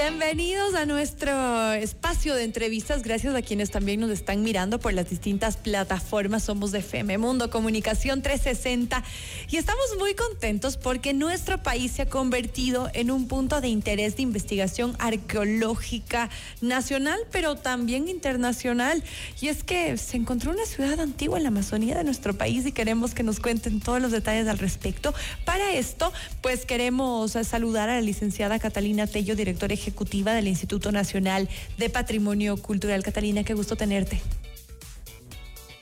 Bienvenidos a nuestro espacio de entrevistas. Gracias a quienes también nos están mirando por las distintas plataformas. Somos de FM Mundo Comunicación 360 y estamos muy contentos porque nuestro país se ha convertido en un punto de interés de investigación arqueológica nacional, pero también internacional. Y es que se encontró una ciudad antigua en la Amazonía de nuestro país y queremos que nos cuenten todos los detalles al respecto. Para esto, pues queremos saludar a la licenciada Catalina Tello, directora ejecutiva del Instituto Nacional de Patrimonio Cultural. Catalina, qué gusto tenerte.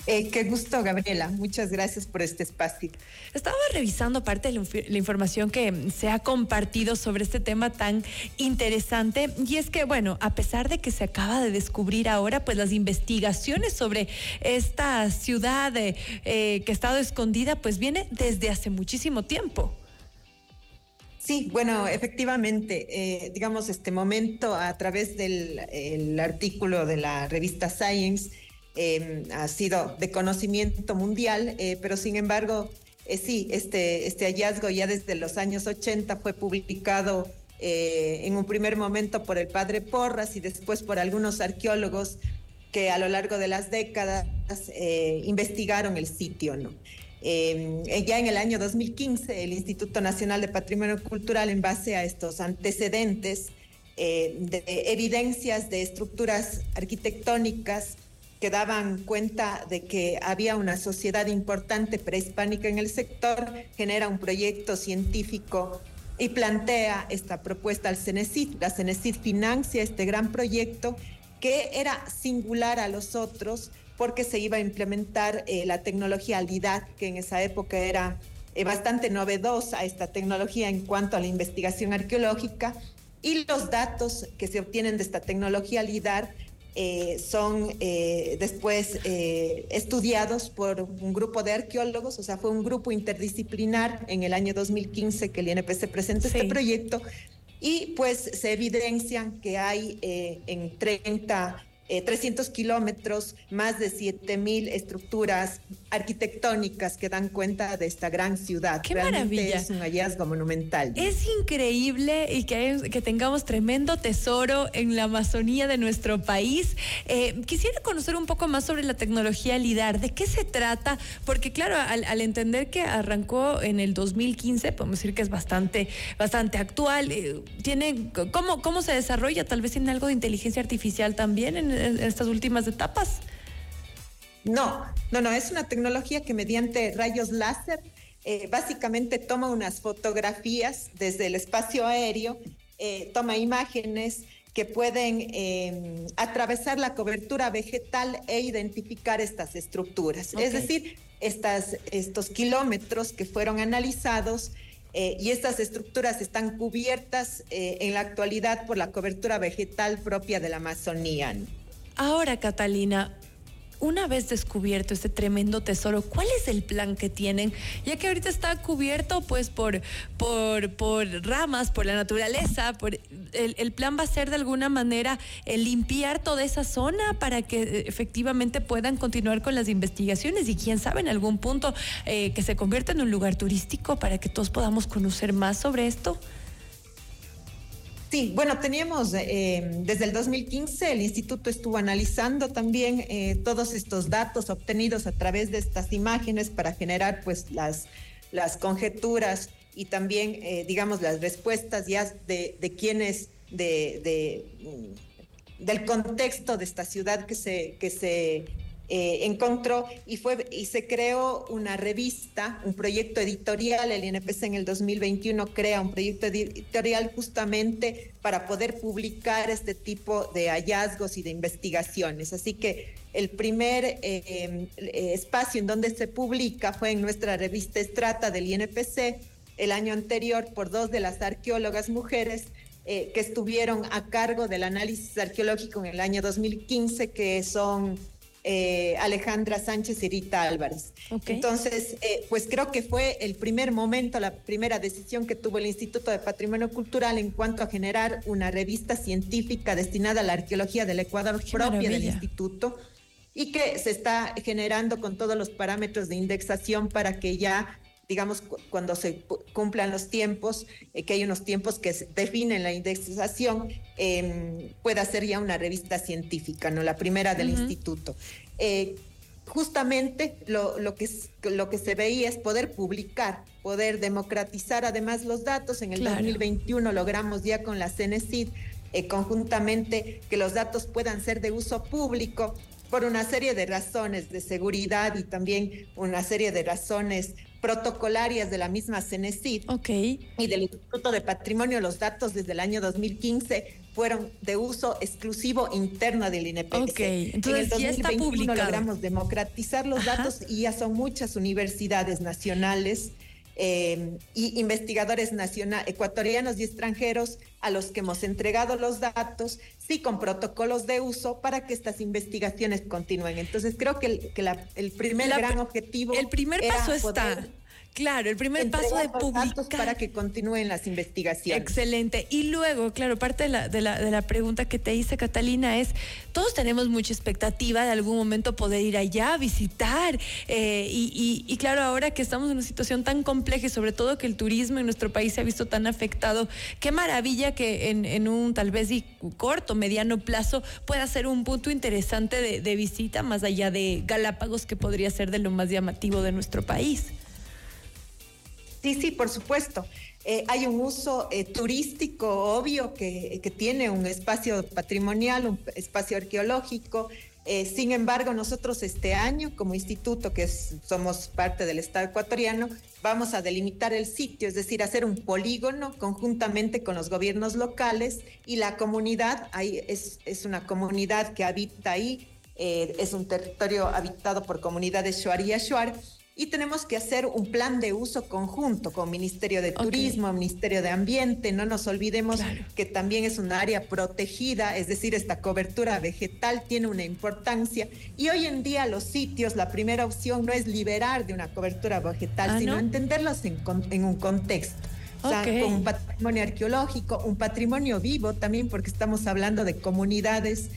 Eh, qué gusto, Gabriela. Muchas gracias por este espacio. Estaba revisando parte de la, información que se ha compartido sobre este tema tan interesante y es que, bueno, a pesar de que se acaba de descubrir ahora, pues las investigaciones sobre esta ciudad eh, eh, que ha estado escondida, pues viene desde hace muchísimo tiempo. Sí, bueno, efectivamente, eh, digamos, este momento a través del artículo de la revista Science em, ha sido de conocimiento mundial, eh, pero sin embargo, eh, sí, este, este hallazgo ya desde los años 80 fue publicado en un primer momento por el padre Porras y después por algunos arqueólogos que a lo largo de las décadas investigaron el sitio, ¿no? Em, eh, ya en el año 2015, el Instituto Nacional de Patrimonio Cultural, en base a estos antecedentes eh, de evidencias de estructuras arquitectónicas que daban cuenta de que había una sociedad importante prehispánica en el sector, genera un proyecto científico y plantea esta propuesta al CENESID. La CENESID financia este gran proyecto que era singular a los otros porque se iba a implementar eh, la tecnología LIDAR, que en esa época era eh, bastante novedosa esta tecnología en cuanto a la investigación arqueológica, y los datos que se obtienen de esta tecnología LIDAR eh, son después estudiados por un grupo de arqueólogos, o sea, fue un grupo interdisciplinar en el año 2015 que el INPC presentó este proyecto y pues se evidencian que hay en 30 300 eh, kilómetros, más de 7 mil estructuras arquitectónicas que dan cuenta de esta gran ciudad. ¡Qué maravilla! Es un hallazgo monumental. Es increíble y que, que tengamos tremendo tesoro en la Amazonía de nuestro país. Eh, quisiera conocer un poco más sobre la tecnología LIDAR. ¿De qué se trata? Porque claro, al, entender que arrancó en el 2015, podemos decir que es bastante, bastante actual. Eh, tiene, ¿cómo, ¿Cómo se desarrolla? Tal vez tiene algo de inteligencia artificial también en en estas últimas etapas? No, no, no, es una tecnología que mediante rayos láser eh, básicamente toma unas fotografías desde el espacio aéreo, eh, toma imágenes que pueden eh, atravesar la cobertura vegetal e identificar estas estructuras. Es decir, estas, estos kilómetros que fueron analizados y estas estructuras están cubiertas en la actualidad por la cobertura vegetal propia de la Amazonía. Ahora, Catalina, una vez descubierto este tremendo tesoro, ¿cuál es el plan que tienen? Ya que ahorita está cubierto pues por, por, por ramas, por la naturaleza, por el, plan va a ser de alguna manera limpiar toda esa zona para que eh, efectivamente puedan continuar con las investigaciones y quién sabe en algún punto eh, que se convierta en un lugar turístico para que todos podamos conocer más sobre esto. Sí, bueno, teníamos eh, desde el 2015 el instituto estuvo analizando también eh, todos estos datos obtenidos a través de estas imágenes para generar pues las, las conjeturas y también eh, digamos las respuestas ya de, de quienes de, de, mm, del contexto de esta ciudad que se, que se eh, encontró y, fue, y se creó una revista, un proyecto editorial, el INPC en el 2021 crea un proyecto editorial justamente para poder publicar este tipo de hallazgos y de investigaciones. Así que el primer eh, eh, espacio en donde se publica fue en nuestra revista Estrata del INPC el año anterior por dos de las arqueólogas mujeres que estuvieron a cargo del análisis arqueológico en el año 2015, que son eh, Alejandra Sánchez y Rita Álvarez. Entonces, eh, pues creo que fue el primer momento, la primera decisión que tuvo el Instituto de Patrimonio Cultural en cuanto a generar una revista científica destinada a la arqueología del Ecuador propia del instituto y que se está generando con todos los parámetros de indexación para que ya digamos, cuando se cumplan los tiempos, eh, que hay unos tiempos que definen la indexación, em, pueda ser ya una revista científica, ¿no? La primera del instituto. Eh, justamente lo, lo, que, lo que se veía es poder publicar, poder democratizar además los datos. En el 2021 logramos ya con la CENESID eh, conjuntamente que los datos puedan ser de uso público por una serie de razones de seguridad y también una serie de razones protocolarias de la misma CENESID y del Instituto de Patrimonio, los datos desde el año 2015 fueron de uso exclusivo interno del INEPEX. Ok, entonces en el 2021 logramos democratizar los datos y ya son muchas universidades nacionales eh, y investigadores nacionales, ecuatorianos y extranjeros a los que hemos entregado los datos, sí con protocolos de uso para que estas investigaciones continúen. Entonces creo que el, el primer gran objetivo... El primer paso está Claro, el primer paso de publicar. Para que continúen las investigaciones. Excelente. Y luego, claro, parte de la, de la, de la pregunta que te hice, Catalina, es, todos tenemos mucha expectativa de algún momento poder ir allá, visitar. Eh, y, y, claro, ahora que estamos en una situación tan compleja y sobre todo que el turismo en nuestro país se ha visto tan afectado, qué maravilla que en, en un tal vez corto, mediano plazo pueda ser un punto interesante de, de visita, más allá de Galápagos, que podría ser de lo más llamativo de nuestro país. Sí, sí, por supuesto. Eh, hay un uso eh, turístico obvio que, tiene un espacio patrimonial, un espacio arqueológico. Eh, sin embargo, nosotros este año, como instituto, que somos parte del Estado ecuatoriano, vamos a delimitar el sitio, es decir, hacer un polígono conjuntamente con los gobiernos locales y la comunidad. Ahí es, es una comunidad que habita ahí, es un territorio habitado por comunidades Shuar y Ashuar y tenemos que hacer un plan de uso conjunto con Ministerio de Turismo, Ministerio de Ambiente. No nos olvidemos que también es un área protegida, es decir, esta cobertura vegetal tiene una importancia. Y hoy en día los sitios, la primera opción no es liberar de una cobertura vegetal, ah, sino entenderlos en, en, un contexto. O sea, con un patrimonio arqueológico, un patrimonio vivo también, porque estamos hablando de comunidades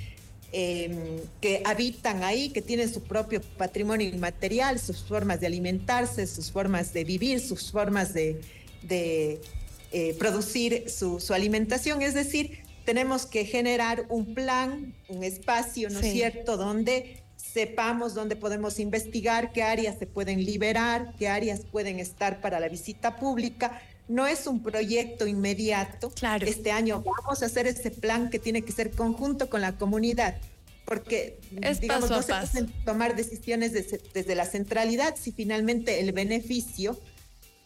Em, que habitan ahí, que tienen su propio patrimonio inmaterial, sus formas de alimentarse, sus formas de vivir, sus formas de, eh, producir su, alimentación. Es decir, tenemos que generar un plan, un espacio, ¿no es cierto?, donde sepamos dónde podemos investigar, qué áreas se pueden liberar, qué áreas pueden estar para la visita pública. No es un proyecto inmediato. Claro. Este año vamos a hacer ese plan que tiene que ser conjunto con la comunidad, porque digamos, no se pueden tomar decisiones desde, desde la centralidad si finalmente el beneficio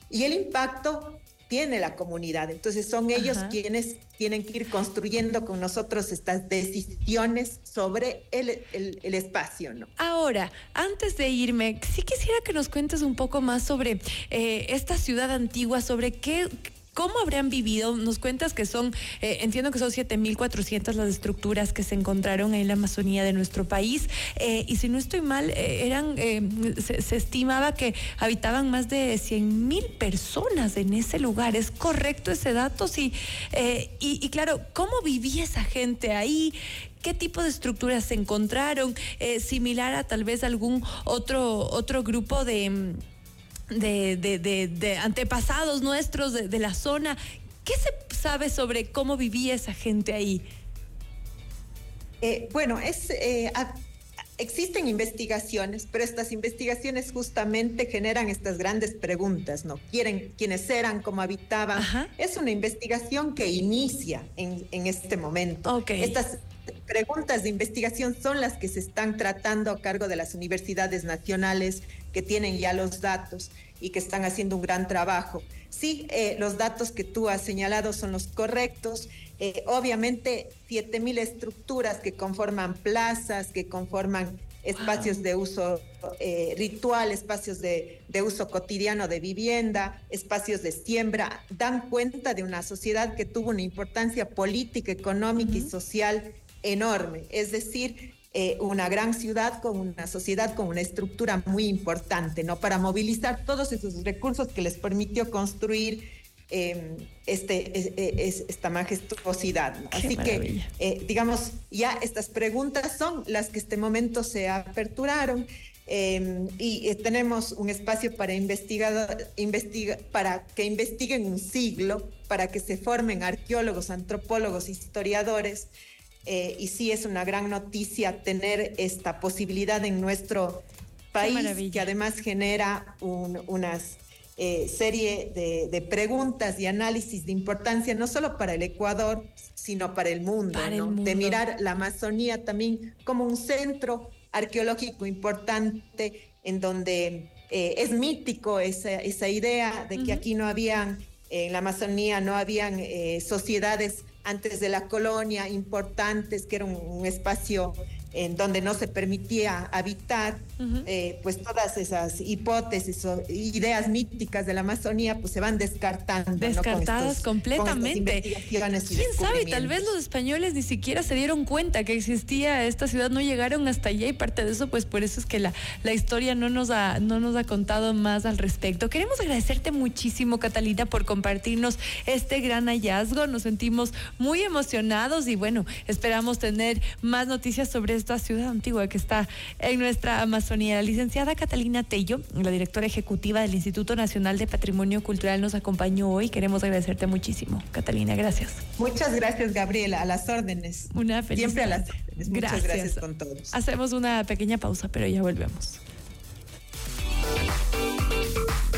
y el impacto tiene la comunidad. Entonces son ellos quienes tienen que ir construyendo con nosotros estas decisiones sobre el, el, espacio. ¿no? Ahora, antes de irme, sí quisiera que nos cuentes un poco más sobre eh, esta ciudad antigua, sobre qué ¿Cómo habrían vivido? Nos cuentas que son, eh, entiendo que son 7.400 las estructuras que se encontraron en la Amazonía de nuestro país. Eh, y si no estoy mal, eh, eran, se, estimaba que habitaban más de 100.000 personas en ese lugar. ¿Es correcto ese dato? Sí. Y, claro, ¿cómo vivía esa gente ahí? ¿Qué tipo de estructuras se encontraron? similar a tal vez algún otro, otro grupo de de, de, de, antepasados nuestros de, la zona. ¿Qué se sabe sobre cómo vivía esa gente ahí? Eh, bueno, es, eh, existen investigaciones, pero estas investigaciones justamente generan estas grandes preguntas, ¿no? Quieren quiénes eran, cómo habitaban. Es una investigación que inicia en, en este momento. Estas preguntas de investigación son las que se están tratando a cargo de las universidades nacionales que tienen ya los datos y que están haciendo un gran trabajo. Sí, eh, los datos que tú has señalado son los correctos. Eh, obviamente, 7.000 estructuras que conforman plazas, que conforman espacios de uso eh, ritual, espacios de, de, uso cotidiano de vivienda, espacios de siembra, dan cuenta de una sociedad que tuvo una importancia política, económica y social enorme. Es decir, eh, una gran ciudad con una sociedad con una estructura muy importante, ¿no? Para movilizar todos esos recursos que les permitió construir em, este, es, esta majestuosidad. Así que, eh, digamos, ya estas preguntas son las que este momento se aperturaron. Em, y eh, tenemos un espacio para investigador, investiga, para que investiguen un siglo, para que se formen arqueólogos, antropólogos, historiadores. Eh, y sí es una gran noticia tener esta posibilidad en nuestro país, que además genera una eh, serie de, preguntas y análisis de importancia, no solo para el Ecuador, sino para el mundo, de mirar la Amazonía también como un centro arqueológico importante en donde eh, es mítico esa, esa idea de que aquí no habían, en la Amazonía no habían eh, sociedades antes de la colonia importantes, que era un espacio en donde no se permitía habitar, eh, pues todas esas hipótesis o ideas míticas de la Amazonía pues se van descartando. Descartadas completamente. ¿Quién sabe? Tal vez los españoles ni siquiera se dieron cuenta que existía esta ciudad, no llegaron hasta allá y parte de eso, pues por eso es que la, la historia no nos, ha, no nos ha contado más al respecto. Queremos agradecerte muchísimo, Catalina, por compartirnos este gran hallazgo. Nos sentimos muy emocionados y bueno, esperamos tener más noticias sobre esta ciudad antigua que está en nuestra Amazonía. La licenciada Catalina Tello, la directora ejecutiva del Instituto Nacional de Patrimonio Cultural, nos acompañó hoy. Queremos agradecerte muchísimo. Catalina, gracias. Muchas gracias, Gabriela. A las órdenes. Una feliz Siempre a las órdenes. Muchas gracias con todos. Hacemos una pequeña pausa, pero ya volvemos.